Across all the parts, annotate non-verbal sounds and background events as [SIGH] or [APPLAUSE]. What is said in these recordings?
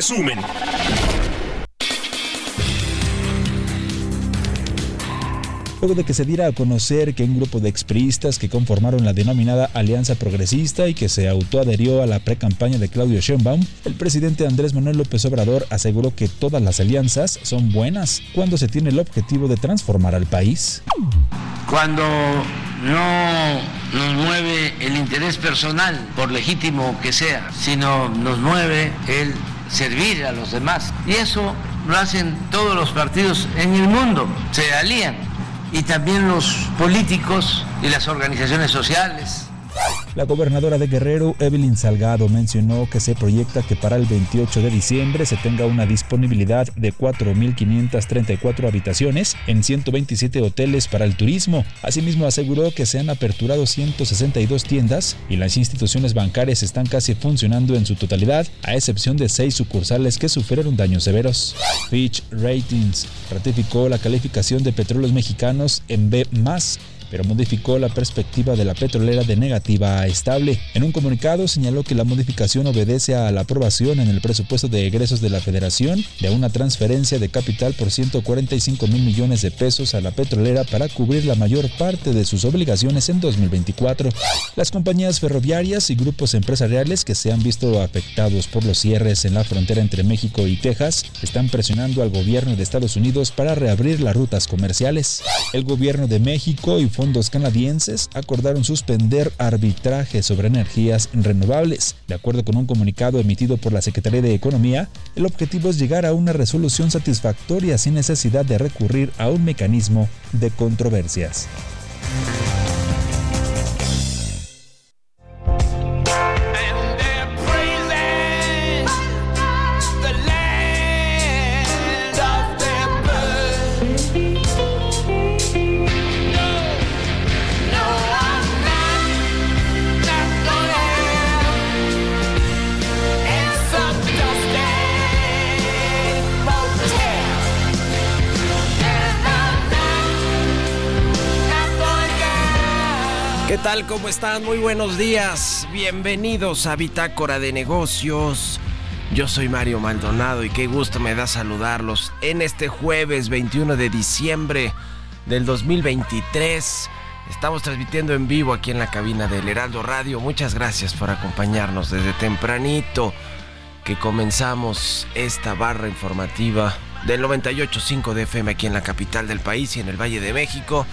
Resumen. luego de que se diera a conocer que un grupo de expriistas que conformaron la denominada Alianza Progresista y que se autoadherió a la pre-campaña de Claudio Sheinbaum, el presidente Andrés Manuel López Obrador aseguró que todas las alianzas son buenas cuando se tiene el objetivo de transformar al país. Cuando no nos mueve el interés personal, por legítimo que sea, sino nos mueve el servir a los demás. Y eso lo hacen todos los partidos en el mundo, se alían. Y también los políticos y las organizaciones sociales la gobernadora de Guerrero, Evelyn Salgado, mencionó que se proyecta que para el 28 de diciembre se tenga una disponibilidad de 4.534 habitaciones en 127 hoteles para el turismo. Asimismo, aseguró que se han aperturado 162 tiendas y las instituciones bancarias están casi funcionando en su totalidad, a excepción de seis sucursales que sufrieron daños severos. Fitch Ratings ratificó la calificación de petróleos mexicanos en B pero modificó la perspectiva de la petrolera de negativa a estable. En un comunicado señaló que la modificación obedece a la aprobación en el presupuesto de egresos de la Federación de una transferencia de capital por 145 mil millones de pesos a la petrolera para cubrir la mayor parte de sus obligaciones en 2024. Las compañías ferroviarias y grupos empresariales que se han visto afectados por los cierres en la frontera entre México y Texas están presionando al gobierno de Estados Unidos para reabrir las rutas comerciales. El gobierno de México y fondos canadienses acordaron suspender arbitraje sobre energías renovables. De acuerdo con un comunicado emitido por la Secretaría de Economía, el objetivo es llegar a una resolución satisfactoria sin necesidad de recurrir a un mecanismo de controversias. Tal? ¿Cómo están? Muy buenos días. Bienvenidos a Bitácora de Negocios. Yo soy Mario Maldonado y qué gusto me da saludarlos en este jueves 21 de diciembre del 2023. Estamos transmitiendo en vivo aquí en la cabina del Heraldo Radio. Muchas gracias por acompañarnos desde tempranito que comenzamos esta barra informativa del 98.5 de FM aquí en la capital del país y en el Valle de México.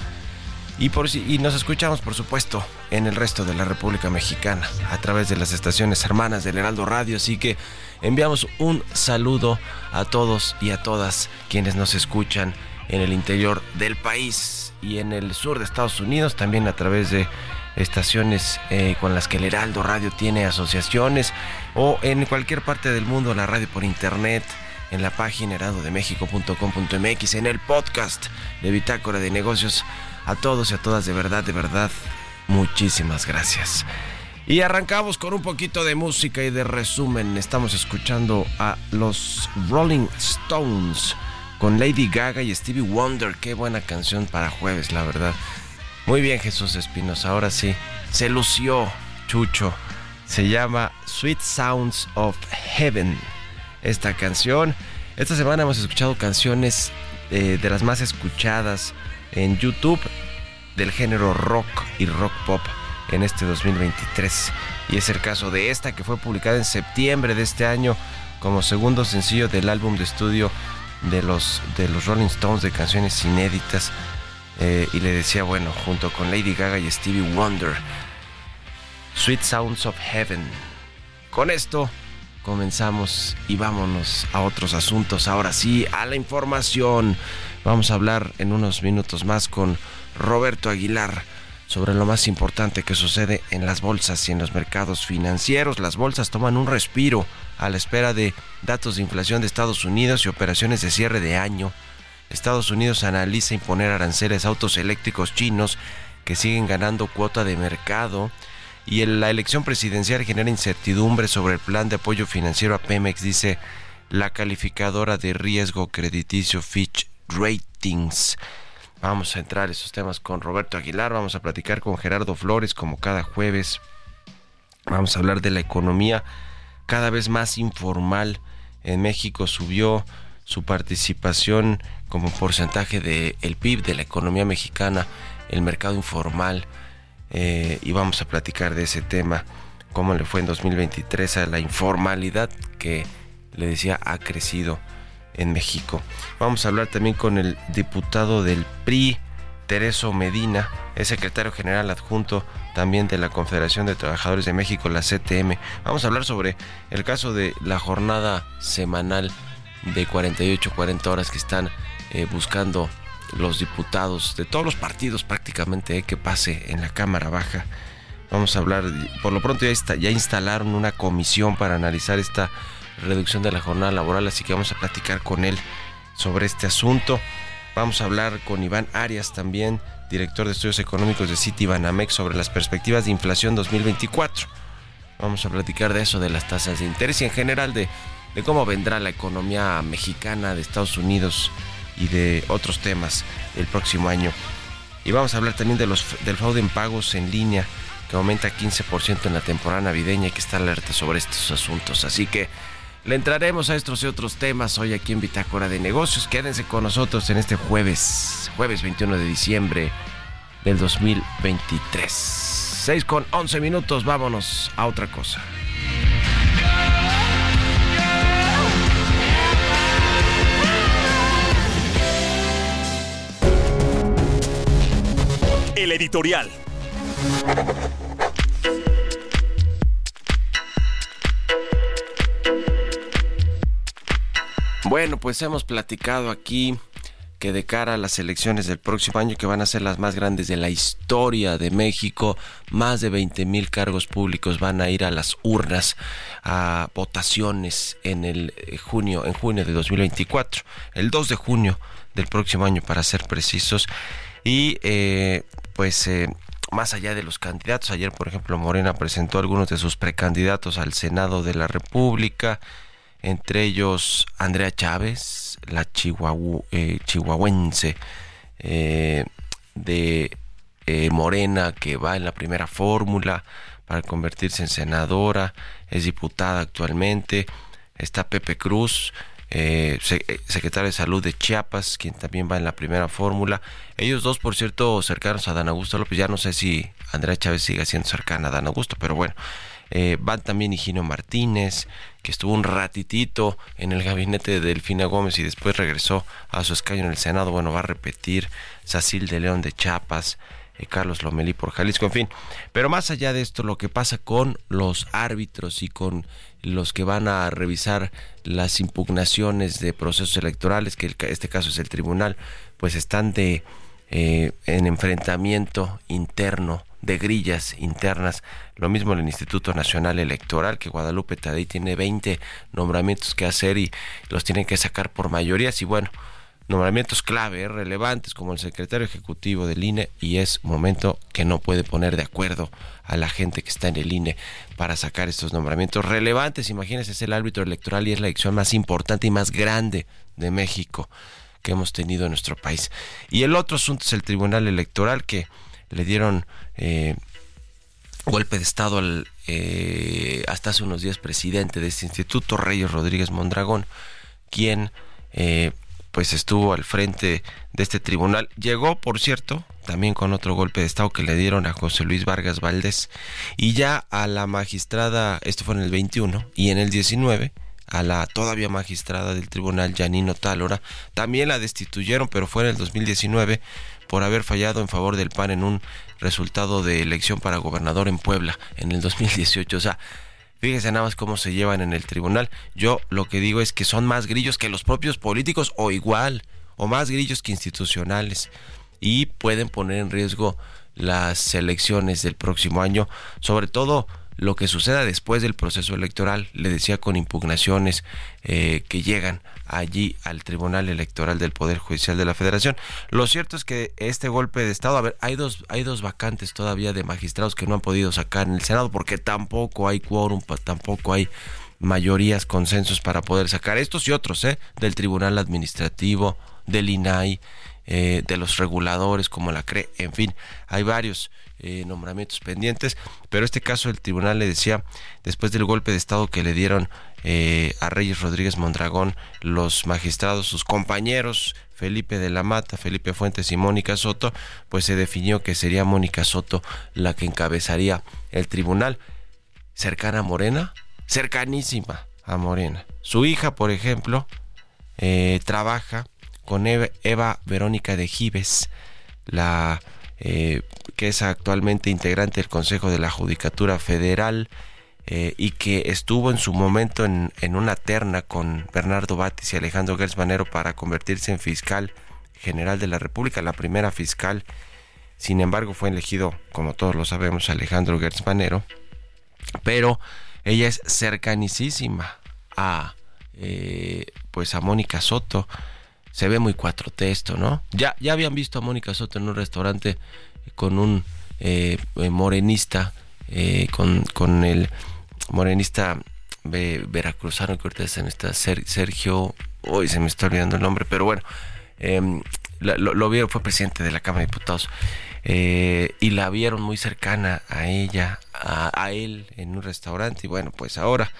Y, por, y nos escuchamos, por supuesto, en el resto de la República Mexicana a través de las estaciones hermanas del Heraldo Radio. Así que enviamos un saludo a todos y a todas quienes nos escuchan en el interior del país y en el sur de Estados Unidos, también a través de estaciones eh, con las que el Heraldo Radio tiene asociaciones o en cualquier parte del mundo la radio por internet en la página heraldodemexico.com.mx en el podcast de Bitácora de Negocios a todos y a todas, de verdad, de verdad, muchísimas gracias. Y arrancamos con un poquito de música y de resumen. Estamos escuchando a los Rolling Stones con Lady Gaga y Stevie Wonder. Qué buena canción para jueves, la verdad. Muy bien, Jesús Espinosa. Ahora sí, se lució Chucho. Se llama Sweet Sounds of Heaven. Esta canción. Esta semana hemos escuchado canciones eh, de las más escuchadas en YouTube del género rock y rock pop en este 2023. Y es el caso de esta que fue publicada en septiembre de este año como segundo sencillo del álbum de estudio de los, de los Rolling Stones de canciones inéditas. Eh, y le decía, bueno, junto con Lady Gaga y Stevie Wonder, Sweet Sounds of Heaven. Con esto comenzamos y vámonos a otros asuntos. Ahora sí, a la información. Vamos a hablar en unos minutos más con Roberto Aguilar sobre lo más importante que sucede en las bolsas y en los mercados financieros. Las bolsas toman un respiro a la espera de datos de inflación de Estados Unidos y operaciones de cierre de año. Estados Unidos analiza imponer aranceles a autos eléctricos chinos que siguen ganando cuota de mercado y la elección presidencial genera incertidumbre sobre el plan de apoyo financiero a Pemex, dice la calificadora de riesgo crediticio Fitch ratings. Vamos a entrar esos temas con Roberto Aguilar, vamos a platicar con Gerardo Flores como cada jueves. Vamos a hablar de la economía cada vez más informal. En México subió su participación como porcentaje del el PIB de la economía mexicana, el mercado informal. Eh, y vamos a platicar de ese tema, cómo le fue en 2023 a la informalidad que le decía ha crecido en México. Vamos a hablar también con el diputado del PRI, Tereso Medina, es secretario general adjunto también de la Confederación de Trabajadores de México, la CTM. Vamos a hablar sobre el caso de la jornada semanal de 48-40 horas que están eh, buscando los diputados de todos los partidos prácticamente eh, que pase en la Cámara Baja. Vamos a hablar, por lo pronto ya, está, ya instalaron una comisión para analizar esta reducción de la jornada laboral, así que vamos a platicar con él sobre este asunto. Vamos a hablar con Iván Arias también, director de estudios económicos de City Banamex, sobre las perspectivas de inflación 2024. Vamos a platicar de eso, de las tasas de interés y en general de, de cómo vendrá la economía mexicana de Estados Unidos y de otros temas el próximo año. Y vamos a hablar también de los, del fraude en pagos en línea que aumenta 15% en la temporada navideña y que está alerta sobre estos asuntos. Así que le entraremos a estos y otros temas hoy aquí en Bitácora de Negocios. Quédense con nosotros en este jueves, jueves 21 de diciembre del 2023. 6 con 11 minutos, vámonos a otra cosa. El editorial. Bueno, pues hemos platicado aquí que de cara a las elecciones del próximo año, que van a ser las más grandes de la historia de México, más de 20 mil cargos públicos van a ir a las urnas a votaciones en el eh, junio, en junio de 2024, el 2 de junio del próximo año para ser precisos. Y eh, pues eh, más allá de los candidatos, ayer por ejemplo Morena presentó algunos de sus precandidatos al Senado de la República entre ellos Andrea Chávez, la eh, chihuahuense eh, de eh, Morena, que va en la primera fórmula para convertirse en senadora, es diputada actualmente, está Pepe Cruz, eh, secretario de Salud de Chiapas, quien también va en la primera fórmula. Ellos dos, por cierto, cercanos a Dan Augusto López. Ya no sé si Andrea Chávez sigue siendo cercana a Dan Augusto, pero bueno. Van también Higino Martínez, que estuvo un ratitito en el gabinete de Delfina Gómez y después regresó a su escaño en el Senado. Bueno, va a repetir Sacil de León de Chiapas, Carlos Lomelí por Jalisco, en fin. Pero más allá de esto, lo que pasa con los árbitros y con los que van a revisar las impugnaciones de procesos electorales, que este caso es el tribunal, pues están de eh, en enfrentamiento interno de grillas internas. Lo mismo en el Instituto Nacional Electoral, que Guadalupe Tadei tiene 20 nombramientos que hacer y los tienen que sacar por mayorías. Y bueno, nombramientos clave, eh, relevantes, como el secretario ejecutivo del INE, y es momento que no puede poner de acuerdo a la gente que está en el INE para sacar estos nombramientos relevantes. Imagínense, es el árbitro electoral y es la elección más importante y más grande de México que hemos tenido en nuestro país. Y el otro asunto es el Tribunal Electoral que le dieron eh, golpe de Estado al, eh, hasta hace unos días presidente de este instituto, Reyes Rodríguez Mondragón, quien pues estuvo al frente de este tribunal. Llegó, por cierto, también con otro golpe de Estado que le dieron a José Luis Vargas Valdés. Y ya a la magistrada, esto fue en el 21, y en el 19, a la todavía magistrada del tribunal, Janino Tálora, también la destituyeron, pero fue en el 2019 por haber fallado en favor del PAN en un resultado de elección para gobernador en Puebla en el 2018. O sea, Fíjese nada más cómo se llevan en el tribunal. Yo lo que digo es que son más grillos que los propios políticos o igual, o más grillos que institucionales. Y pueden poner en riesgo las elecciones del próximo año, sobre todo lo que suceda después del proceso electoral, le decía con impugnaciones eh, que llegan allí al Tribunal Electoral del Poder Judicial de la Federación. Lo cierto es que este golpe de Estado, a ver, hay dos, hay dos vacantes todavía de magistrados que no han podido sacar en el Senado porque tampoco hay quórum, tampoco hay mayorías, consensos para poder sacar estos y otros, ¿eh? Del Tribunal Administrativo, del INAI, eh, de los reguladores como la CRE, en fin, hay varios eh, nombramientos pendientes, pero este caso el tribunal le decía, después del golpe de Estado que le dieron eh, a Reyes Rodríguez Mondragón, los magistrados, sus compañeros, Felipe de la Mata, Felipe Fuentes y Mónica Soto, pues se definió que sería Mónica Soto la que encabezaría el tribunal. Cercana a Morena, cercanísima a Morena. Su hija, por ejemplo, trabaja con Eva, Verónica de Gives, la eh, que es actualmente integrante del Consejo de la Judicatura Federal eh, y que estuvo en su momento en, una terna con Bernardo Batis y Alejandro Gertz para convertirse en fiscal general de la República, la primera fiscal. Sin embargo, fue elegido, como todos lo sabemos, Alejandro Gertz pero ella es cercanísima a, eh, pues a Mónica Soto se ve muy cuatro texto, ¿no? Ya, ya habían visto a Mónica Soto en un restaurante con un eh, eh, morenista, eh, con, con el morenista veracruzano que ahorita se me está, Sergio, hoy se me está olvidando el nombre, pero bueno, em, lo, vieron, fue presidente de la Cámara de Diputados. y la vieron muy cercana a ella, a él en un restaurante y bueno, pues ahora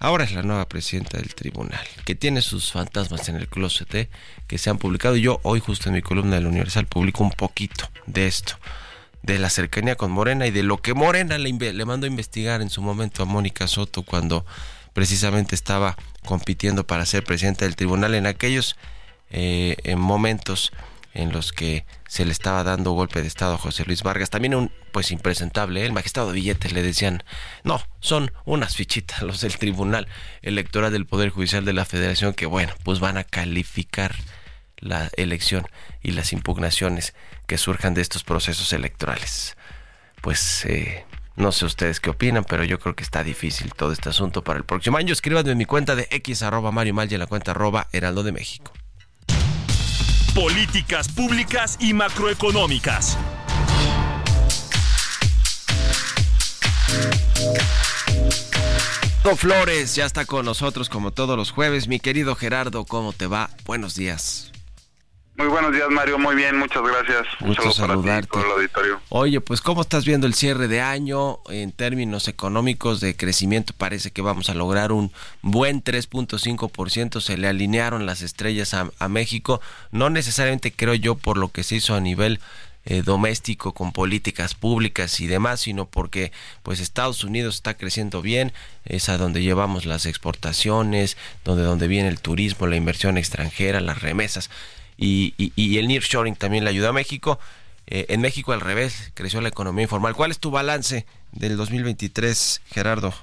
Ahora es la nueva presidenta del tribunal, que tiene sus fantasmas en el closet, ¿eh? que se han publicado. Yo hoy justo en mi columna del Universal publico un poquito de esto, de la cercanía con Morena y de lo que Morena le, mandó a investigar en su momento a Mónica Soto cuando precisamente estaba compitiendo para ser presidenta del tribunal en aquellos eh, en momentos en los que se le estaba dando golpe de Estado a José Luis Vargas. También un, pues impresentable, ¿eh? el magistrado de billetes le decían, no, son unas fichitas los del Tribunal Electoral del Poder Judicial de la Federación que, bueno, pues van a calificar la elección y las impugnaciones que surjan de estos procesos electorales. Pues eh, no sé ustedes qué opinan, pero yo creo que está difícil todo este asunto para el próximo año. Escríbanme en mi cuenta de x arroba Mario Mal y en la cuenta arroba Heraldo de México. Políticas públicas y macroeconómicas. Flores ya está con nosotros como todos los jueves. Mi querido Gerardo, ¿cómo te va? Buenos días. Muy buenos días, Mario. Muy bien, muchas gracias. Gusto saludarte. auditorio. Oye, pues ¿cómo estás viendo el cierre de año en términos económicos de crecimiento? Parece que vamos a lograr un buen 3.5%. Se le alinearon las estrellas a, a, México. No necesariamente creo yo por lo que se hizo a nivel eh, doméstico con políticas públicas y demás, sino porque pues Estados Unidos está creciendo bien, es a donde llevamos las exportaciones, donde donde viene el turismo, la inversión extranjera, las remesas y, y, el nearshoring también le ayuda a México. Eh, en México al revés, creció la economía informal. ¿Cuál es tu balance del 2023, Gerardo?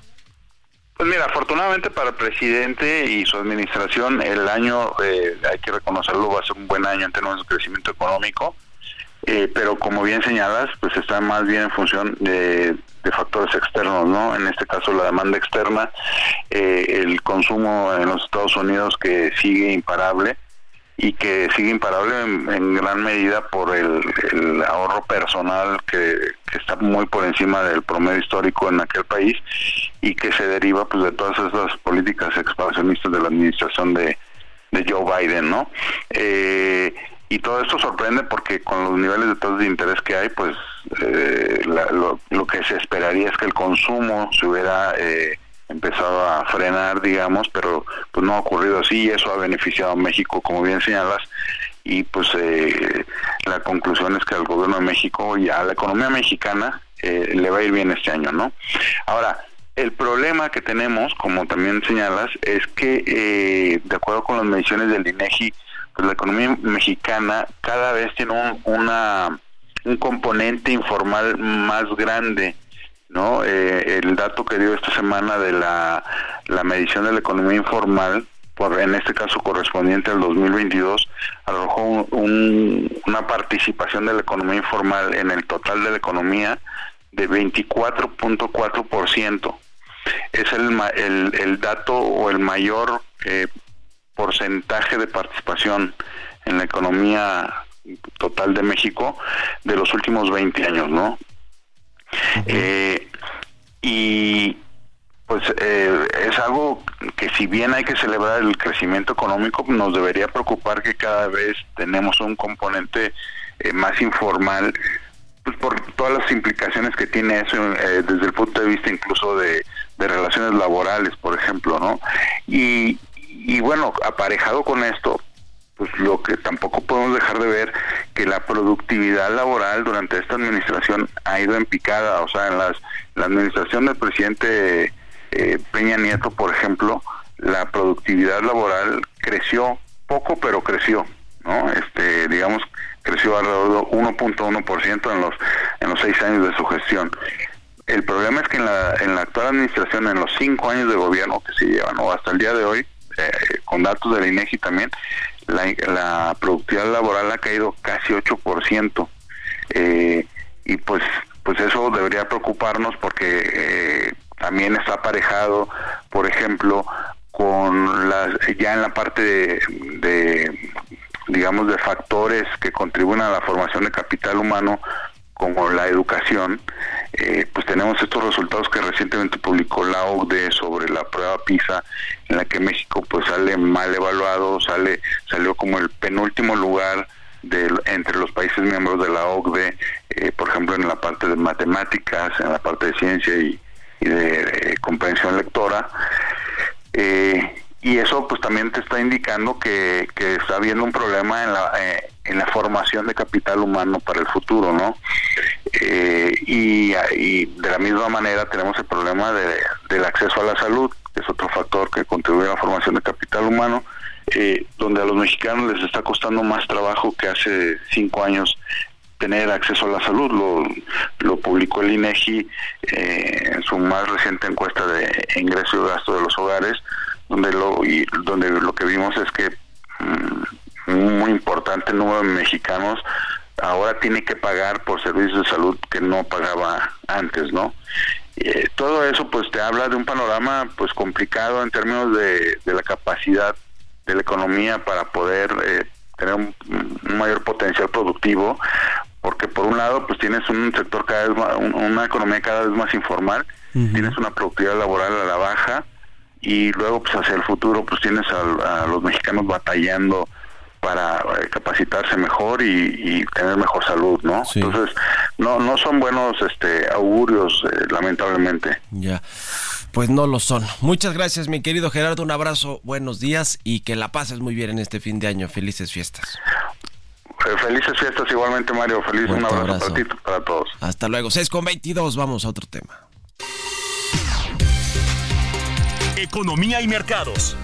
Pues mira, afortunadamente para el presidente y su administración, el año, eh, hay que reconocerlo, va a ser un buen año en términos de crecimiento económico, eh, pero como bien señalas, pues está más bien en función de, factores externos, ¿no? En este caso la demanda externa, el consumo en los Estados Unidos que sigue imparable, y que sigue imparable en, gran medida por el, ahorro personal que, está muy por encima del promedio histórico en aquel país y que se deriva pues de todas esas políticas expansionistas de la administración de, Joe Biden, ¿no? Eh, y todo esto sorprende porque con los niveles de tasas de interés que hay, pues eh, lo, lo, que se esperaría es que el consumo se hubiera eh, empezado a frenar, digamos, pero pues no ha ocurrido así y eso ha beneficiado a México, como bien señalas, y pues eh, la conclusión es que al gobierno de México y a la economía mexicana eh, le va a ir bien este año, ¿no? Ahora, el problema que tenemos, como también señalas, es que eh, de acuerdo con las mediciones del INEGI, pues la economía mexicana cada vez tiene un, una, un componente informal más grande ¿no? Eh, el dato que dio esta semana de la, medición de la economía informal, por en este caso correspondiente al 2022, arrojó una participación de la economía informal en el total de la economía de 24.4%. Es el, el, el dato o el mayor eh, porcentaje de participación en la economía total de México de los últimos 20 años, ¿no? Eh, y pues eh, es algo que si bien hay que celebrar el crecimiento económico, nos debería preocupar que cada vez tenemos un componente eh, más informal, pues por todas las implicaciones que tiene eso desde el punto de vista incluso de, de relaciones laborales, por ejemplo, ¿no? Y bueno, aparejado con esto, pues lo que tampoco podemos dejar de ver que la productividad laboral durante esta administración ha ido en picada, o sea, en las, la administración del presidente eh, Peña Nieto, por ejemplo, la productividad laboral creció poco, pero creció, ¿no? Este, digamos, creció alrededor de 1.1% en los en los seis años de su gestión. El problema es que en la, en la actual administración, en los cinco años de gobierno que se llevan, o hasta el día de hoy, eh, con datos de la INEGI también, la, productividad laboral ha caído casi 8%. Eh, y pues, pues eso debería preocuparnos porque eh, también está aparejado, por ejemplo, con las, ya en la parte de, digamos, de factores que contribuyen a la formación de capital humano, como la educación, eh, pues tenemos estos resultados que recientemente publicó la OCDE sobre la prueba PISA, en la que México pues sale mal evaluado, sale salió como el penúltimo lugar de, entre los países miembros de la OCDE, eh, por ejemplo en la parte de matemáticas, en la parte de ciencia y, de, comprensión lectora. Eh, y eso pues también te está indicando que, que está habiendo un problema en la, eh, en la formación de capital humano para el futuro, ¿no? Eh, y, de la misma manera tenemos el problema de, del acceso a la salud, que es otro factor que contribuye a la formación de capital humano, eh, donde a los mexicanos les está costando más trabajo que hace cinco años tener acceso a la salud. Lo, lo publicó el INEGI en su más reciente encuesta de ingreso y gasto de los hogares, donde lo, y, donde lo que vimos es que mm, un muy importante número de mexicanos ahora tiene que pagar por servicios de salud que no pagaba antes, ¿no? Eh, todo eso pues te habla de un panorama pues complicado en términos de, la capacidad de la economía para poder eh, tener un, mayor potencial productivo porque por un lado pues tienes un sector cada vez más, una economía cada vez más informal tienes una productividad laboral a la baja y luego pues hacia el futuro pues tienes a, los mexicanos batallando para eh, capacitarse mejor y, tener mejor salud, ¿no? Entonces, no no son buenos este augurios, eh, lamentablemente. Ya. Pues no lo son. Muchas gracias, mi querido Gerardo. Un abrazo, buenos días y que la pases muy bien en este fin de año. Felices fiestas. Eh, felices fiestas igualmente, Mario. Feliz un abrazo, Para, ti, para todos. Hasta luego. 6 con 22. Vamos a otro tema. Economía y mercados.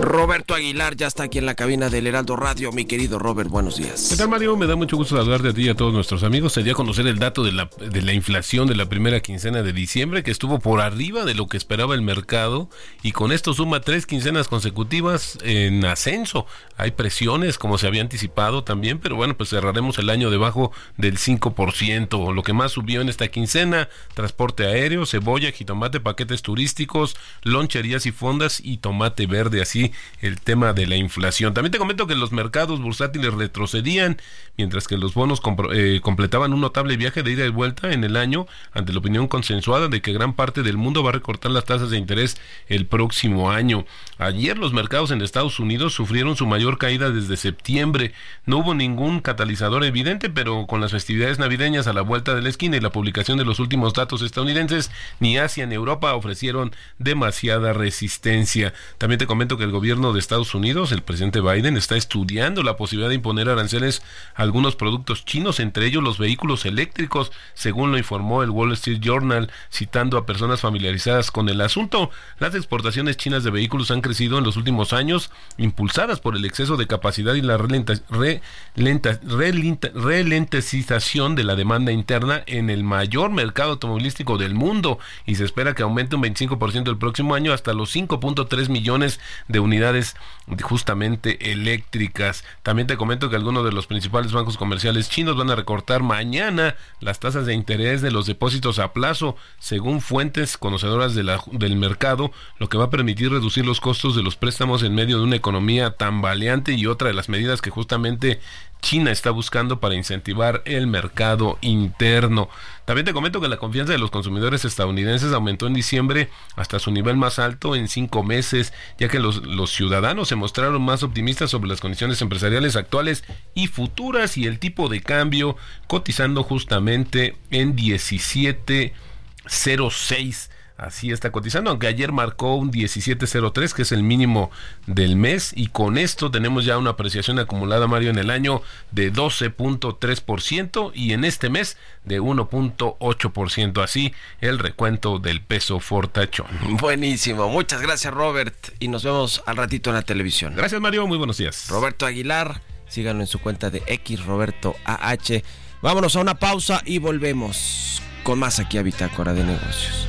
Roberto Aguilar ya está aquí en la cabina del Heraldo Radio. Mi querido Robert, buenos días. ¿Qué tal, Mario? Me da mucho gusto saludarte a ti y a todos nuestros amigos. Sería conocer el dato de la, de la inflación de la primera quincena de diciembre, que estuvo por arriba de lo que esperaba el mercado, y con esto suma tres quincenas consecutivas en ascenso. Hay presiones, como se había anticipado también, pero bueno, pues cerraremos el año debajo del 5%. Lo que más subió en esta quincena, transporte aéreo, cebolla, jitomate, paquetes turísticos, loncherías y fondas y tomate verde así el tema de la inflación. También te comento que los mercados bursátiles retrocedían, mientras que los bonos eh, completaban un notable viaje de ida y vuelta en el año ante la opinión consensuada de que gran parte del mundo va a recortar las tasas de interés el próximo año. Ayer los mercados en Estados Unidos sufrieron su mayor caída desde septiembre. No hubo ningún catalizador evidente, pero con las festividades navideñas a la vuelta de la esquina y la publicación de los últimos datos estadounidenses, ni Asia ni Europa ofrecieron demasiada resistencia. También te comento que el gobierno de Estados Unidos, el presidente Biden, está estudiando la posibilidad de imponer aranceles a algunos productos chinos, entre ellos los vehículos eléctricos, según lo informó el Wall Street Journal, citando a personas familiarizadas con el asunto. Las exportaciones chinas de vehículos han crecido en los últimos años, impulsadas por el exceso de capacidad y la ralentización de la demanda interna en el mayor mercado automovilístico del mundo y se espera que aumente un 25% el próximo año hasta los 5.3 millones de unidades justamente eléctricas. También te comento que algunos de los principales bancos comerciales chinos van a recortar mañana las tasas de interés de los depósitos a plazo, según fuentes conocedoras del mercado, lo que va a permitir reducir los costos de los préstamos en medio de una economía tambaleante y otra de las medidas que justamente China está buscando para incentivar el mercado interno. También te comento que la confianza de los consumidores estadounidenses aumentó en diciembre hasta su nivel más alto en cinco meses, ya que los, ciudadanos se mostraron más optimistas sobre las condiciones empresariales actuales y futuras y el tipo de cambio cotizando justamente en 17.06 Así está cotizando, aunque ayer marcó un 17.03, que es el mínimo del mes, y con esto tenemos ya una apreciación acumulada, Mario, en el año de 12.3% y en este mes de 1.8%. Así el recuento del peso fortachón. Buenísimo, muchas gracias, Robert, y nos vemos al ratito en la televisión. Gracias, Mario, muy buenos días. Roberto Aguilar, síganlo en su cuenta de X Roberto AH. Vámonos a una pausa y volvemos con más aquí a Bitácora de Negocios.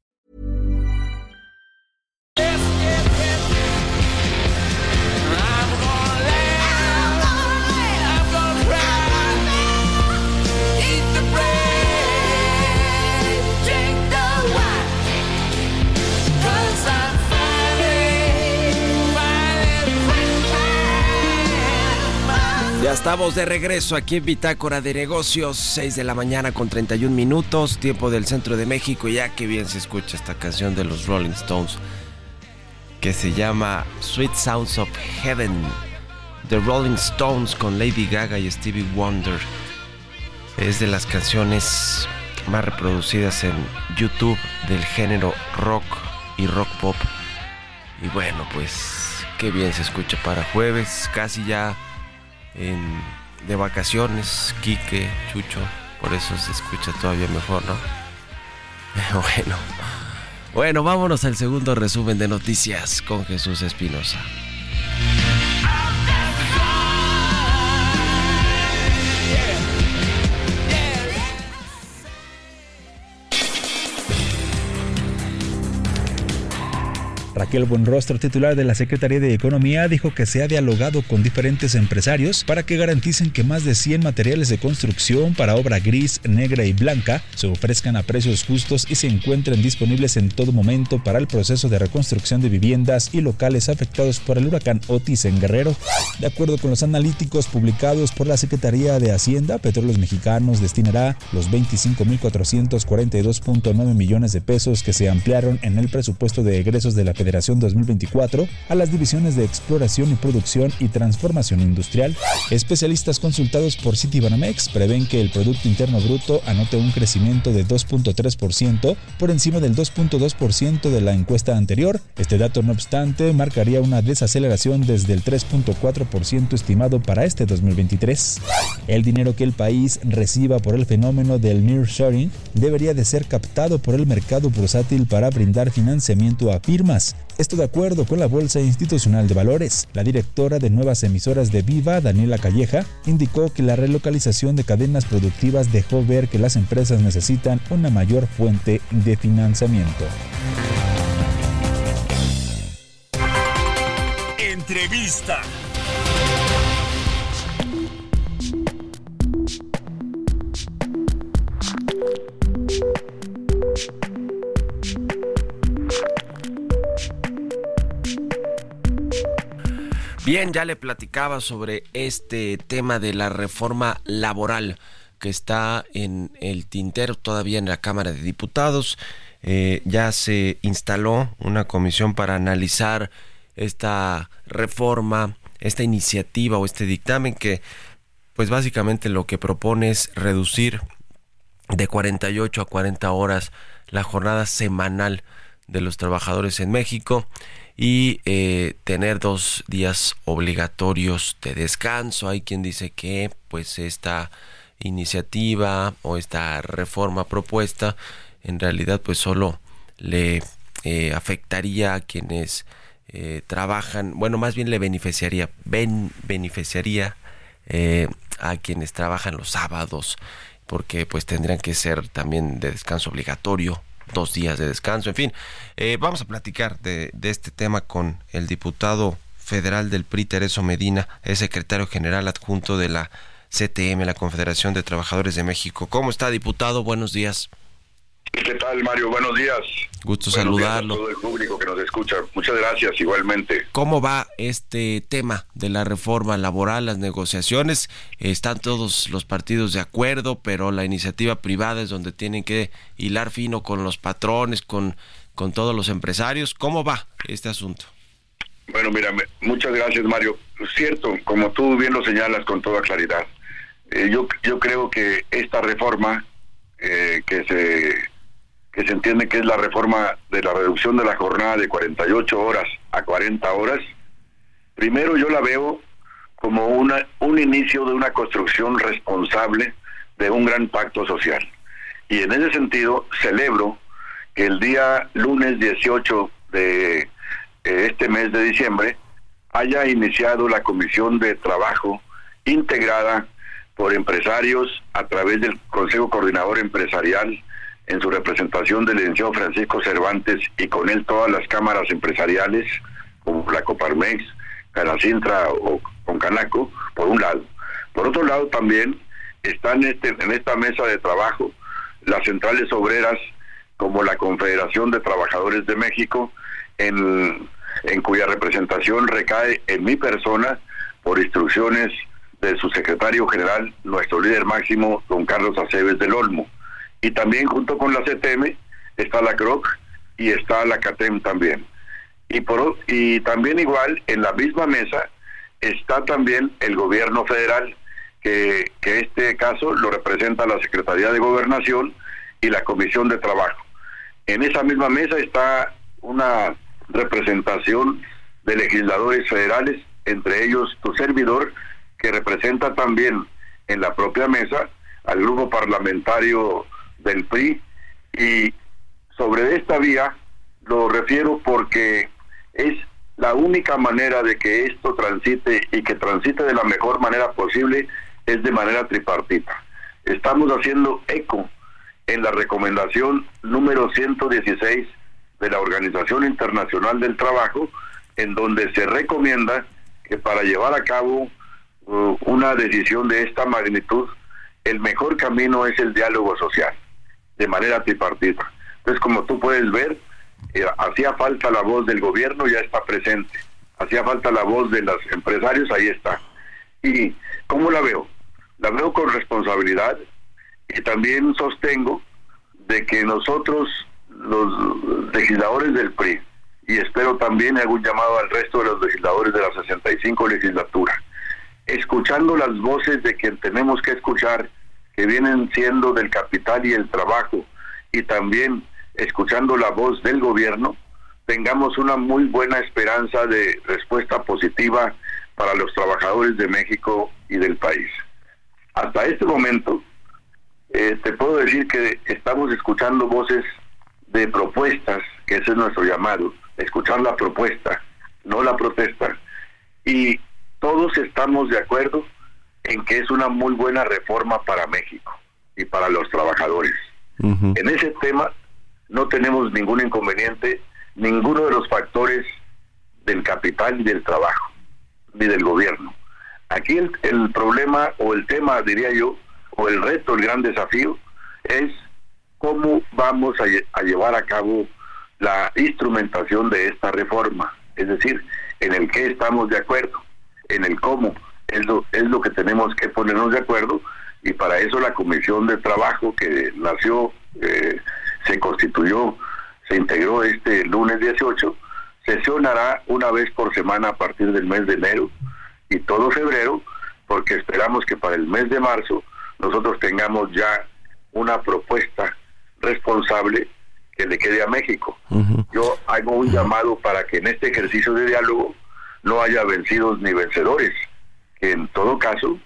Estamos de regreso aquí en Bitácora de Negocios, 6 de la mañana con 31 minutos, tiempo del centro de México. Ya que bien se escucha esta canción de los Rolling Stones que se llama Sweet Sounds of Heaven. The Rolling Stones con Lady Gaga y Stevie Wonder. Es de las canciones más reproducidas en YouTube del género rock y rock pop. Y bueno, pues qué bien se escucha para jueves, casi ya de vacaciones, Quique, Chucho, por eso se escucha todavía mejor, ¿no? [LAUGHS] Bueno, bueno, vámonos al segundo resumen de noticias con Jesús Espinosa. Raquel Buenrostro, titular de la Secretaría de Economía, dijo que se ha dialogado con diferentes empresarios para que garanticen que más de 100 materiales de construcción para obra gris, negra y blanca se ofrezcan a precios justos y se encuentren disponibles en todo momento para el proceso de reconstrucción de viviendas y locales afectados por el huracán Otis en Guerrero. De acuerdo con los analíticos publicados por la Secretaría de Hacienda, Petróleos Mexicanos destinará los 25.442.9 millones de pesos que se ampliaron en el presupuesto de egresos de la Federación 2024 a las divisiones de exploración y producción y transformación industrial. Especialistas consultados por Citibanamex prevén que el Producto Interno Bruto anote un crecimiento de 2.3% por encima del 2.2% de la encuesta anterior. Este dato, no obstante, marcaría una desaceleración desde el 3.4% estimado para este 2023. El dinero que el país reciba por el fenómeno del nearshoring debería de ser captado por el mercado bursátil para brindar financiamiento a firmas. Esto de acuerdo con la Bolsa Institucional de Valores. La directora de nuevas emisoras de Viva, Daniela Calleja, indicó que la relocalización de cadenas productivas dejó ver que las empresas necesitan una mayor fuente de financiamiento. Entrevista. Bien, ya le platicaba sobre este tema de la reforma laboral que está en el tintero todavía en la Cámara de Diputados. Eh, ya se instaló una comisión para analizar esta reforma, esta iniciativa o este dictamen que pues básicamente lo que propone es reducir de 48 a 40 horas la jornada semanal de los trabajadores en México y eh, tener dos días obligatorios de descanso. Hay quien dice que pues esta iniciativa o esta reforma propuesta en realidad pues solo le eh, afectaría a quienes eh, trabajan, bueno más bien le beneficiaría, beneficiaría a quienes trabajan los sábados porque pues tendrían que ser también de descanso obligatorio dos días de descanso, en fin. Eh, vamos a platicar de, este tema con el diputado federal del PRI, Tereso Medina, es secretario general adjunto de la CTM, la Confederación de Trabajadores de México. ¿Cómo está, diputado? Buenos días. ¿Qué tal, Mario? Buenos días. Gusto saludarlo. todo el público que nos escucha. Muchas gracias, igualmente. ¿Cómo va este tema de la reforma laboral, las negociaciones? Están todos los partidos de acuerdo, pero la iniciativa privada es donde tienen que hilar fino con los patrones, con, con todos los empresarios. ¿Cómo va este asunto? Bueno, mira, muchas gracias, Mario. Cierto, como tú bien lo señalas con toda claridad. Eh, yo, yo creo que esta reforma eh, que se que se entiende que es la reforma de la reducción de la jornada de 48 horas a 40 horas, primero yo la veo como una, un inicio de una construcción responsable de un gran pacto social. Y en ese sentido celebro que el día lunes 18 de eh, este mes de diciembre haya iniciado la comisión de trabajo integrada por empresarios a través del Consejo Coordinador Empresarial en su representación del licenciado Francisco Cervantes y con él todas las cámaras empresariales, como la Coparmex, Canacintra o Concanaco, por un lado. Por otro lado también están este, en esta mesa de trabajo las centrales obreras como la Confederación de Trabajadores de México, en cuya representación recae en mi persona por instrucciones de su secretario general, nuestro líder máximo, don Carlos Aceves del Olmo. Y también junto con la CTM está la CROC y está la CATEM también. Y, por, y también igual en la misma mesa está también el gobierno federal, que, que este caso lo representa la Secretaría de Gobernación y la Comisión de Trabajo. En esa misma mesa está una representación de legisladores federales, entre ellos tu servidor, que representa también en la propia mesa al grupo parlamentario del PRI y sobre esta vía lo refiero porque es la única manera de que esto transite y que transite de la mejor manera posible es de manera tripartita. Estamos haciendo eco en la recomendación número 116 de la Organización Internacional del Trabajo, en donde se recomienda que para llevar a cabo uh, una decisión de esta magnitud, el mejor camino es el diálogo social, de manera tripartita. Entonces, como tú puedes ver, eh, hacía falta la voz del gobierno, ya está presente. Hacía falta la voz de los empresarios, ahí está. ¿Y cómo la veo? La veo con responsabilidad y también sostengo de que nosotros, los legisladores del PRI, y espero también un llamado al resto de los legisladores de la 65 legislatura, escuchando las voces de quien tenemos que escuchar, que vienen siendo del capital y el trabajo, y también escuchando la voz del gobierno, tengamos una muy buena esperanza de respuesta positiva para los trabajadores de México y del país. Hasta este momento, eh, te puedo decir que estamos escuchando voces de propuestas, que ese es nuestro llamado, escuchar la propuesta, no la protesta. Y todos estamos de acuerdo en que es una muy buena reforma para México y para los trabajadores. En ese tema no tenemos ningún inconveniente, ninguno de los factores del capital y del trabajo, ni del gobierno. Aquí el, el problema o el tema, diría yo, o el reto, el gran desafío, es cómo vamos a, llevar a cabo la instrumentación de esta reforma, es decir, en el qué estamos de acuerdo, en el cómo, es lo, es lo que tenemos que ponernos de acuerdo y para eso la comisión de trabajo que nació, eh, se constituyó, se integró este lunes 18, sesionará una vez por semana a partir del mes de enero y todo febrero, porque esperamos que para el mes de marzo nosotros tengamos ya una propuesta responsable que le quede a México. Yo hago un llamado para que en este ejercicio de diálogo no haya vencidos ni vencedores, en todo caso,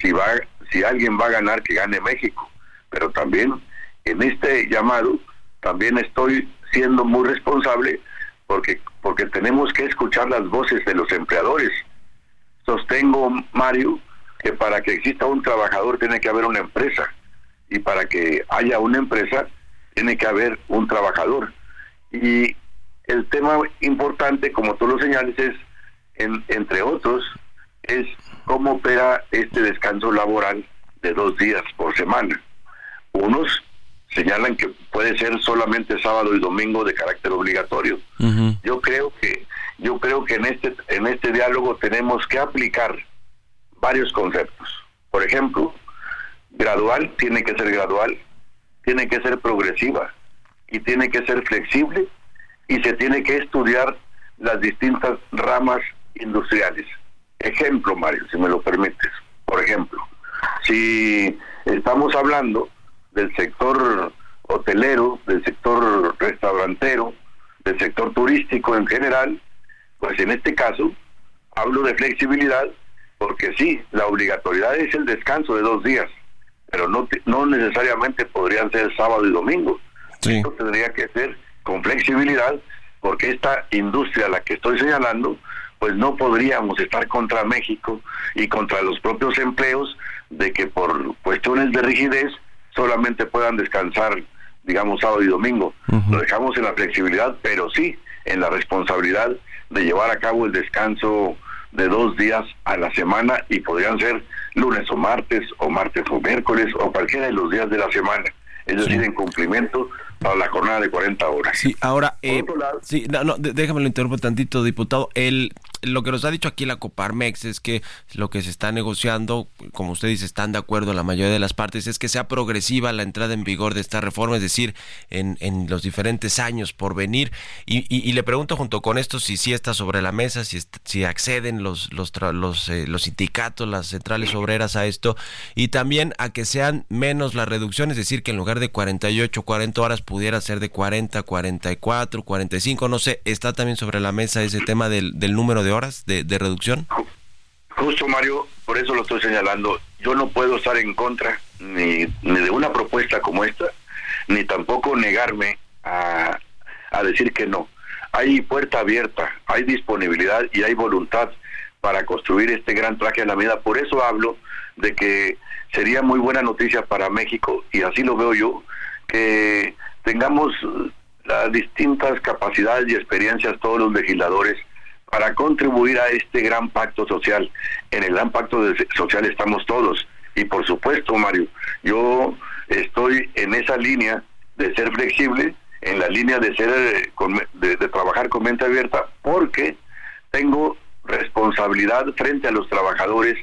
si va, si alguien va a ganar, que gane México. Pero también en este llamado, también estoy siendo muy responsable porque porque tenemos que escuchar las voces de los empleadores. Sostengo, Mario, que para que exista un trabajador tiene que haber una empresa y para que haya una empresa tiene que haber un trabajador. Y el tema importante, como tú lo señales, es, entre otros, es cómo opera este descanso laboral de dos días por semana. Unos señalan que puede ser solamente sábado y domingo de carácter obligatorio. Yo creo que yo creo que en este en este diálogo tenemos que aplicar varios conceptos. Por ejemplo, gradual tiene que ser gradual, tiene que ser progresiva y tiene que ser flexible y se tiene que estudiar las distintas ramas industriales. Ejemplo, Mario, si me lo permites. Por ejemplo, si estamos hablando del sector hotelero, del sector restaurantero, del sector turístico en general, pues en este caso hablo de flexibilidad porque sí, la obligatoriedad es el descanso de dos días, pero no, no necesariamente podrían ser sábado y domingo. Esto tendría que ser con flexibilidad, porque esta industria a la que estoy señalando, pues no podríamos estar contra México y contra los propios empleos de que por cuestiones de rigidez solamente puedan descansar, digamos, sábado y domingo. Lo dejamos en la flexibilidad, pero sí en la responsabilidad de llevar a cabo el descanso de dos días a la semana y podrían ser lunes o martes o martes o miércoles o cualquiera de los días de la semana. Es decir, en cumplimiento para la jornada de 40 horas. Sí, ahora, eh, sí, no, no, déjame lo interrumpo tantito, diputado. El, lo que nos ha dicho aquí la Coparmex es que lo que se está negociando, como usted dice, están de acuerdo la mayoría de las partes, es que sea progresiva la entrada en vigor de esta reforma, es decir, en, los diferentes años por venir. Y, y, le pregunto junto con esto si sí está sobre la mesa, si, si acceden los, los, los, eh, los sindicatos, las centrales obreras a esto, y también a que sean menos la reducción, es decir, que en lugar de 48, 40 horas pudiera ser de 40, 44, 45, no sé, está también sobre la mesa ese tema del, del número de horas de, reducción. Justo Mario, por eso lo estoy señalando. Yo no puedo estar en contra ni, ni de una propuesta como esta, ni tampoco negarme a, a decir que no. Hay puerta abierta, hay disponibilidad y hay voluntad para construir este gran traje a la medida. Por eso hablo de que sería muy buena noticia para México, y así lo veo yo, que tengamos las distintas capacidades y experiencias todos los legisladores para contribuir a este gran pacto social. En el gran pacto social estamos todos. Y por supuesto, Mario, yo estoy en esa línea de ser flexible, en la línea de ser eh, de, de trabajar con mente abierta, porque tengo responsabilidad frente a los trabajadores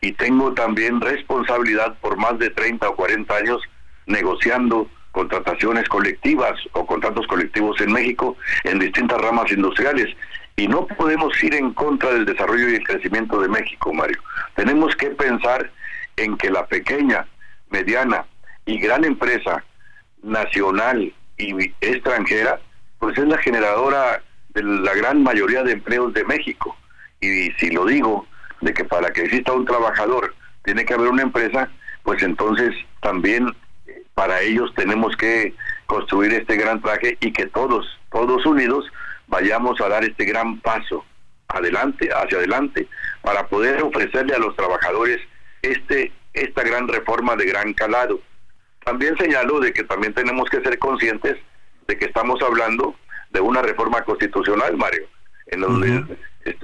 y tengo también responsabilidad por más de 30 o 40 años negociando contrataciones colectivas o contratos colectivos en México en distintas ramas industriales. Y no podemos ir en contra del desarrollo y el crecimiento de México, Mario. Tenemos que pensar en que la pequeña, mediana y gran empresa nacional y extranjera, pues es la generadora de la gran mayoría de empleos de México. Y si lo digo, de que para que exista un trabajador tiene que haber una empresa, pues entonces también eh, para ellos tenemos que construir este gran traje y que todos, todos unidos, vayamos a dar este gran paso adelante, hacia adelante, para poder ofrecerle a los trabajadores este, esta gran reforma de gran calado. También señalo de que también tenemos que ser conscientes de que estamos hablando de una reforma constitucional, Mario, en donde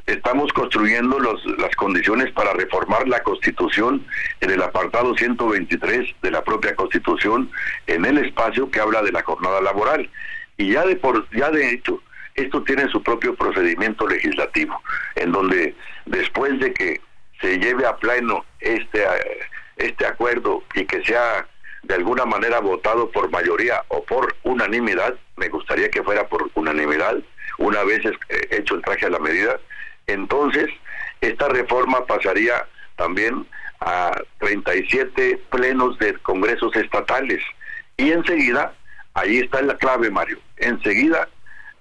estamos construyendo los, las condiciones para reformar la Constitución en el apartado 123 de la propia Constitución, en el espacio que habla de la jornada laboral. Y ya de, por, ya de hecho, esto tiene su propio procedimiento legislativo, en donde después de que se lleve a pleno este, este acuerdo y que sea de alguna manera votado por mayoría o por unanimidad, me gustaría que fuera por unanimidad, una vez eh, hecho el traje a la medida, entonces esta reforma pasaría también a 37 plenos de congresos estatales. Y enseguida, ahí está la clave, Mario, enseguida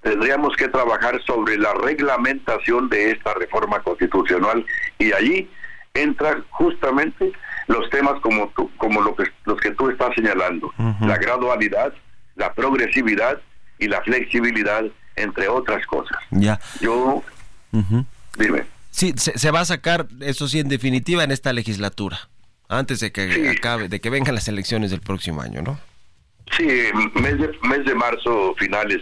tendríamos que trabajar sobre la reglamentación de esta reforma constitucional y allí entran justamente los temas como tú, como lo que, los que tú estás señalando, la gradualidad, la progresividad y la flexibilidad entre otras cosas. Ya. Yo, dime. Sí, se, va a sacar, eso sí, en definitiva, en esta legislatura, antes de que acabe, de que vengan las elecciones del próximo año, ¿no? Sí, mes de, mes de marzo finales,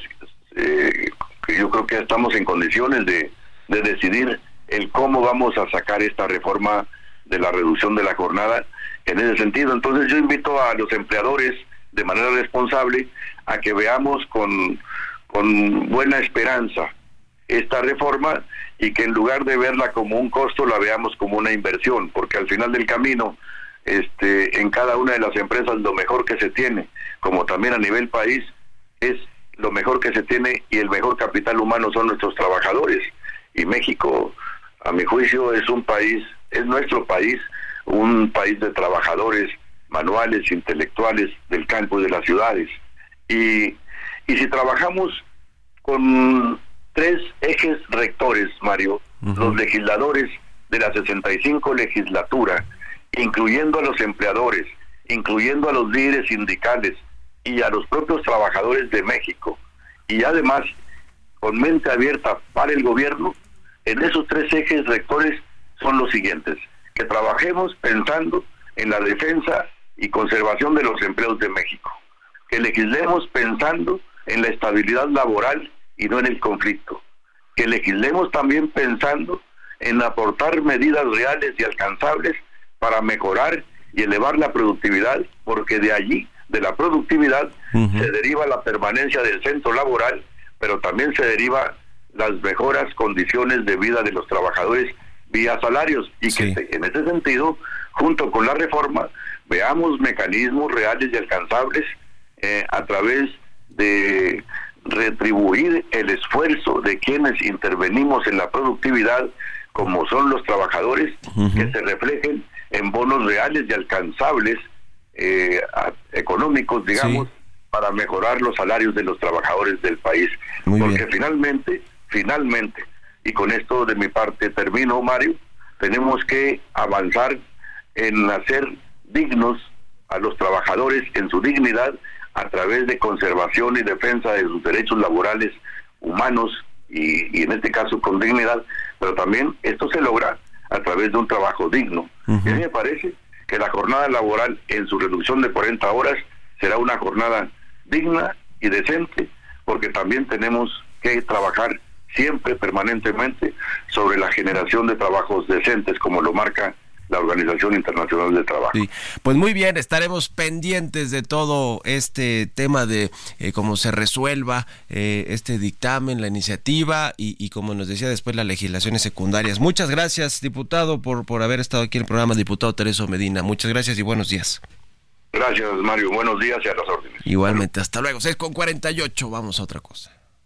eh, yo creo que estamos en condiciones de, de decidir el cómo vamos a sacar esta reforma de la reducción de la jornada en ese sentido. Entonces yo invito a los empleadores de manera responsable a que veamos con con buena esperanza esta reforma y que en lugar de verla como un costo la veamos como una inversión, porque al final del camino este en cada una de las empresas lo mejor que se tiene, como también a nivel país es lo mejor que se tiene y el mejor capital humano son nuestros trabajadores y México a mi juicio es un país, es nuestro país, un país de trabajadores manuales, intelectuales del campo y de las ciudades. Y y si trabajamos con tres ejes rectores, Mario, los legisladores de la 65 legislatura, incluyendo a los empleadores, incluyendo a los líderes sindicales y a los propios trabajadores de México, y además con mente abierta para el gobierno, en esos tres ejes rectores son los siguientes, que trabajemos pensando en la defensa y conservación de los empleos de México, que legislemos pensando en la estabilidad laboral y no en el conflicto. Que legislemos también pensando en aportar medidas reales y alcanzables para mejorar y elevar la productividad, porque de allí, de la productividad, se deriva la permanencia del centro laboral, pero también se deriva las mejoras condiciones de vida de los trabajadores vía salarios. Y que en ese sentido, junto con la reforma, veamos mecanismos reales y alcanzables eh, a través de retribuir el esfuerzo de quienes intervenimos en la productividad, como son los trabajadores, que se reflejen en bonos reales y alcanzables eh, económicos, digamos, para mejorar los salarios de los trabajadores del país. Porque finalmente, finalmente, y con esto de mi parte termino, Mario, tenemos que avanzar en hacer dignos a los trabajadores en su dignidad a través de conservación y defensa de sus derechos laborales humanos y, en este caso con dignidad, pero también esto se logra a través de un trabajo digno. Y a mí me parece que la jornada laboral en su reducción de 40 horas será una jornada digna y decente, porque también tenemos que trabajar siempre, permanentemente, sobre la generación de trabajos decentes, como lo marca la Organización Internacional del Trabajo. Pues muy bien, estaremos pendientes de todo este tema de eh, cómo se resuelva eh, este dictamen, la iniciativa y, como nos decía después las legislaciones secundarias. Muchas gracias, diputado, por, por haber estado aquí en el programa, diputado Tereso Medina. Muchas gracias y buenos días. Gracias, Mario. Buenos días y a las órdenes. Igualmente, hasta luego. 6 con 48, vamos a otra cosa.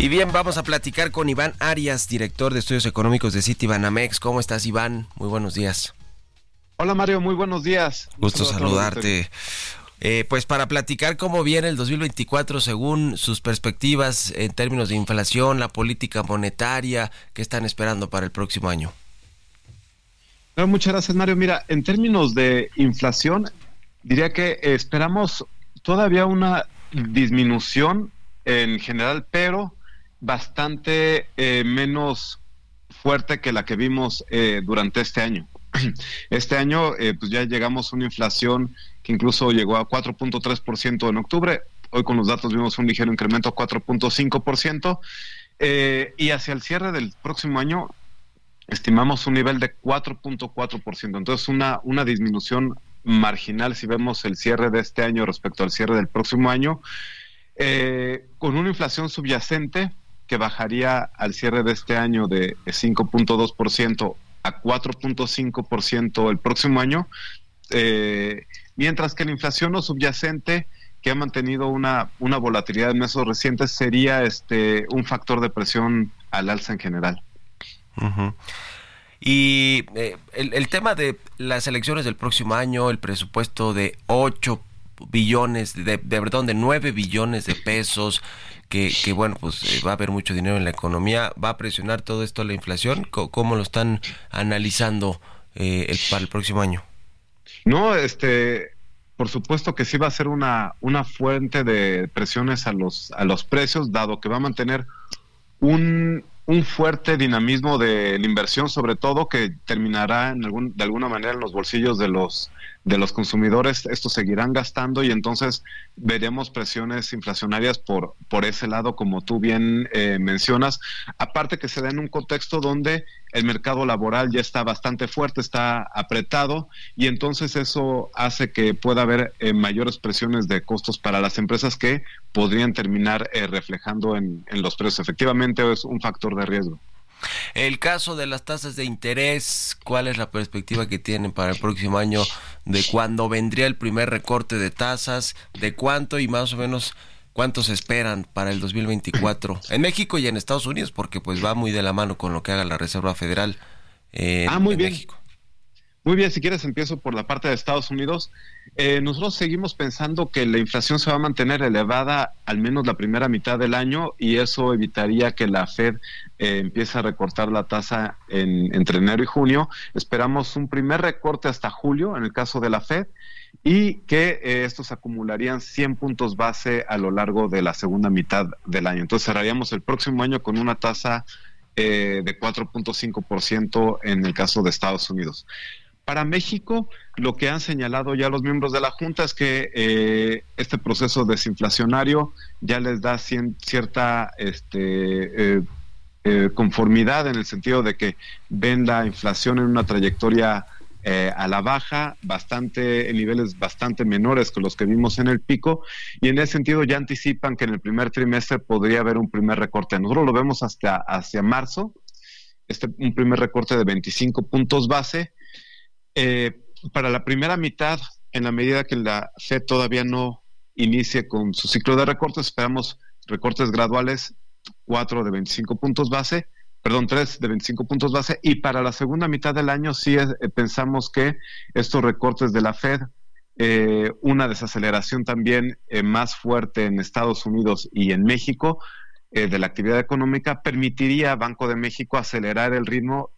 Y bien, vamos a platicar con Iván Arias, director de estudios económicos de Citibanamex. ¿Cómo estás, Iván? Muy buenos días. Hola, Mario, muy buenos días. Gusto saludarte. Eh, pues para platicar cómo viene el 2024 según sus perspectivas en términos de inflación, la política monetaria, ¿qué están esperando para el próximo año? muchas gracias, Mario. Mira, en términos de inflación, diría que esperamos todavía una disminución en general, pero bastante eh, menos fuerte que la que vimos eh, durante este año. [CLEARS THROAT] Este año eh, pues ya llegamos a una inflación que incluso llegó a 4.3% en octubre. Hoy con los datos vimos un ligero incremento a 4.5%. y hacia el cierre del próximo año estimamos un nivel de 4.4%. Entonces una, una disminución marginal si vemos el cierre de este año respecto al cierre del próximo año. con una inflación subyacente que bajaría al cierre de este año de 5.2% a 4.5% el próximo año, eh, mientras que la inflación no subyacente que ha mantenido una, una volatilidad en meses recientes sería este un factor de presión al alza en general. Y eh, el, tema de las elecciones del próximo año, el presupuesto de 8 billones, de, de perdón, de 9 billones de pesos, que, bueno, pues eh, va a haber mucho dinero en la economía, va a presionar todo esto la inflación. ¿Cómo, lo están analizando eh, el, para el próximo año? No, este, por supuesto que sí va a ser una, una fuente de presiones a los, a los precios, dado que va a mantener un, un fuerte dinamismo de la inversión, sobre todo que terminará en algún, de alguna manera en los bolsillos de los de los consumidores, estos seguirán gastando y entonces veremos presiones inflacionarias por, por ese lado, como tú bien eh, mencionas. Aparte que se da en un contexto donde el mercado laboral ya está bastante fuerte, está apretado y entonces eso hace que pueda haber eh, mayores presiones de costos para las empresas que podrían terminar eh, reflejando en, en los precios. Efectivamente es un factor de riesgo. El caso de las tasas de interés, ¿cuál es la perspectiva que tienen para el próximo año de cuándo vendría el primer recorte de tasas, de cuánto y más o menos cuántos esperan para el 2024 [CLEARS THROAT] en México y en Estados Unidos? Porque pues va muy de la mano con lo que haga la Reserva Federal ah, muy bien. México. Muy bien, si quieres empiezo por la parte de Estados Unidos. Eh, nosotros seguimos pensando que la inflación se va a mantener elevada al menos la primera mitad del año y eso evitaría que la Fed eh, empiece a recortar la tasa en, entre enero y junio. Esperamos un primer recorte hasta julio en el caso de la Fed y que eh, estos acumularían 100 puntos base a lo largo de la segunda mitad del año. Entonces cerraríamos el próximo año con una tasa eh, de 4.5% en el caso de Estados Unidos. Para México, lo que han señalado ya los miembros de la Junta es que eh, este proceso desinflacionario ya les da cierta este, conformidad en el sentido de que ven la inflación en una trayectoria eh, a la baja, bastante en niveles bastante menores que los que vimos en el pico, y en ese sentido ya anticipan que en el primer trimestre podría haber un primer recorte. Nosotros lo vemos hasta hacia marzo, este, un primer recorte de 25 puntos base. Eh, para la primera mitad, en la medida que la Fed todavía no inicie con su ciclo de recortes, esperamos recortes graduales, 4 de 25 puntos base perdón, 3 de 25 puntos base. Y para la segunda mitad del año sí eh, pensamos que estos recortes de la Fed, eh, una desaceleración también eh, más fuerte en Estados Unidos y en México de la actividad económica, permitiría a Banco de México acelerar el ritmo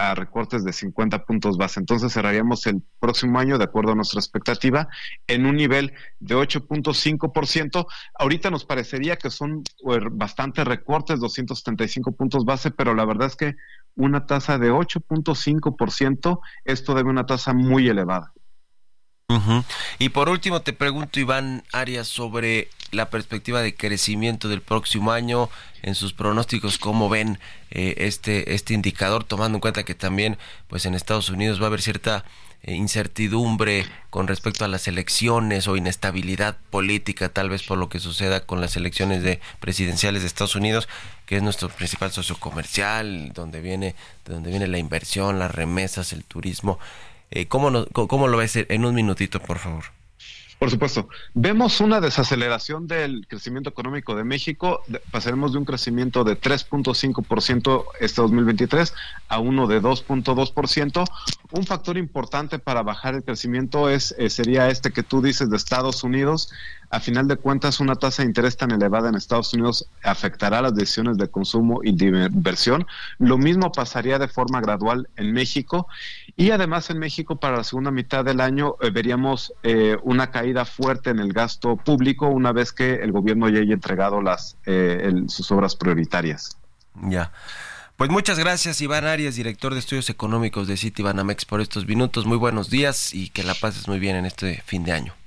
a recortes de 50 puntos base. Entonces cerraríamos el próximo año, de acuerdo a nuestra expectativa, en un nivel de 8.5%. Ahorita nos parecería que son pues, bastantes recortes, 275 puntos base, pero la verdad es que una tasa de 8.5% es todavía una tasa muy elevada. Y por último te pregunto, Iván Arias, sobre la perspectiva de crecimiento del próximo año, en sus pronósticos, cómo ven eh, este, este indicador, tomando en cuenta que también pues en Estados Unidos va a haber cierta eh, incertidumbre con respecto a las elecciones o inestabilidad política, tal vez por lo que suceda con las elecciones de presidenciales de Estados Unidos, que es nuestro principal socio comercial, donde viene, de donde viene la inversión, las remesas, el turismo. Eh, ¿cómo, ¿Cómo lo ves en un minutito, por favor? Por supuesto. Vemos una desaceleración del crecimiento económico de México. Pasaremos de un crecimiento de 3.5% este 2023 a uno de 2.2%. Un factor importante para bajar el crecimiento es eh, sería este que tú dices de Estados Unidos a final de cuentas una tasa de interés tan elevada en Estados Unidos afectará las decisiones de consumo y de inversión. Lo mismo pasaría de forma gradual en México y además en México para la segunda mitad del año eh, veríamos eh, una caída fuerte en el gasto público una vez que el gobierno ya haya entregado las eh, sus obras prioritarias. Ya. Pues muchas gracias Iván Arias, director de estudios económicos de Citibanamex por estos minutos. Muy buenos días y que la pases muy bien en este fin de año.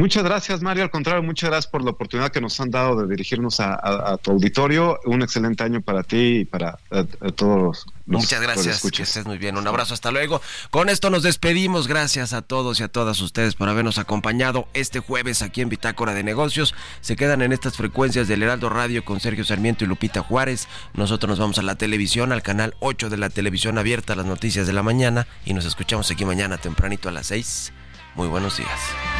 Muchas gracias, Mario. Al contrario, muchas gracias por la oportunidad que nos han dado de dirigirnos a, tu auditorio. Un excelente año para ti y para todos los. Muchas gracias. Que estés muy bien. Un abrazo. Hasta luego. Con esto nos despedimos. Gracias a todos y a todas ustedes por habernos acompañado este jueves aquí en Bitácora de Negocios. Se quedan en estas frecuencias del Heraldo Radio con Sergio Sarmiento y Lupita Juárez. Nosotros nos vamos a la televisión, al canal 8 de la televisión abierta, las noticias de la mañana. Y nos escuchamos aquí mañana tempranito a las 6. Muy buenos días.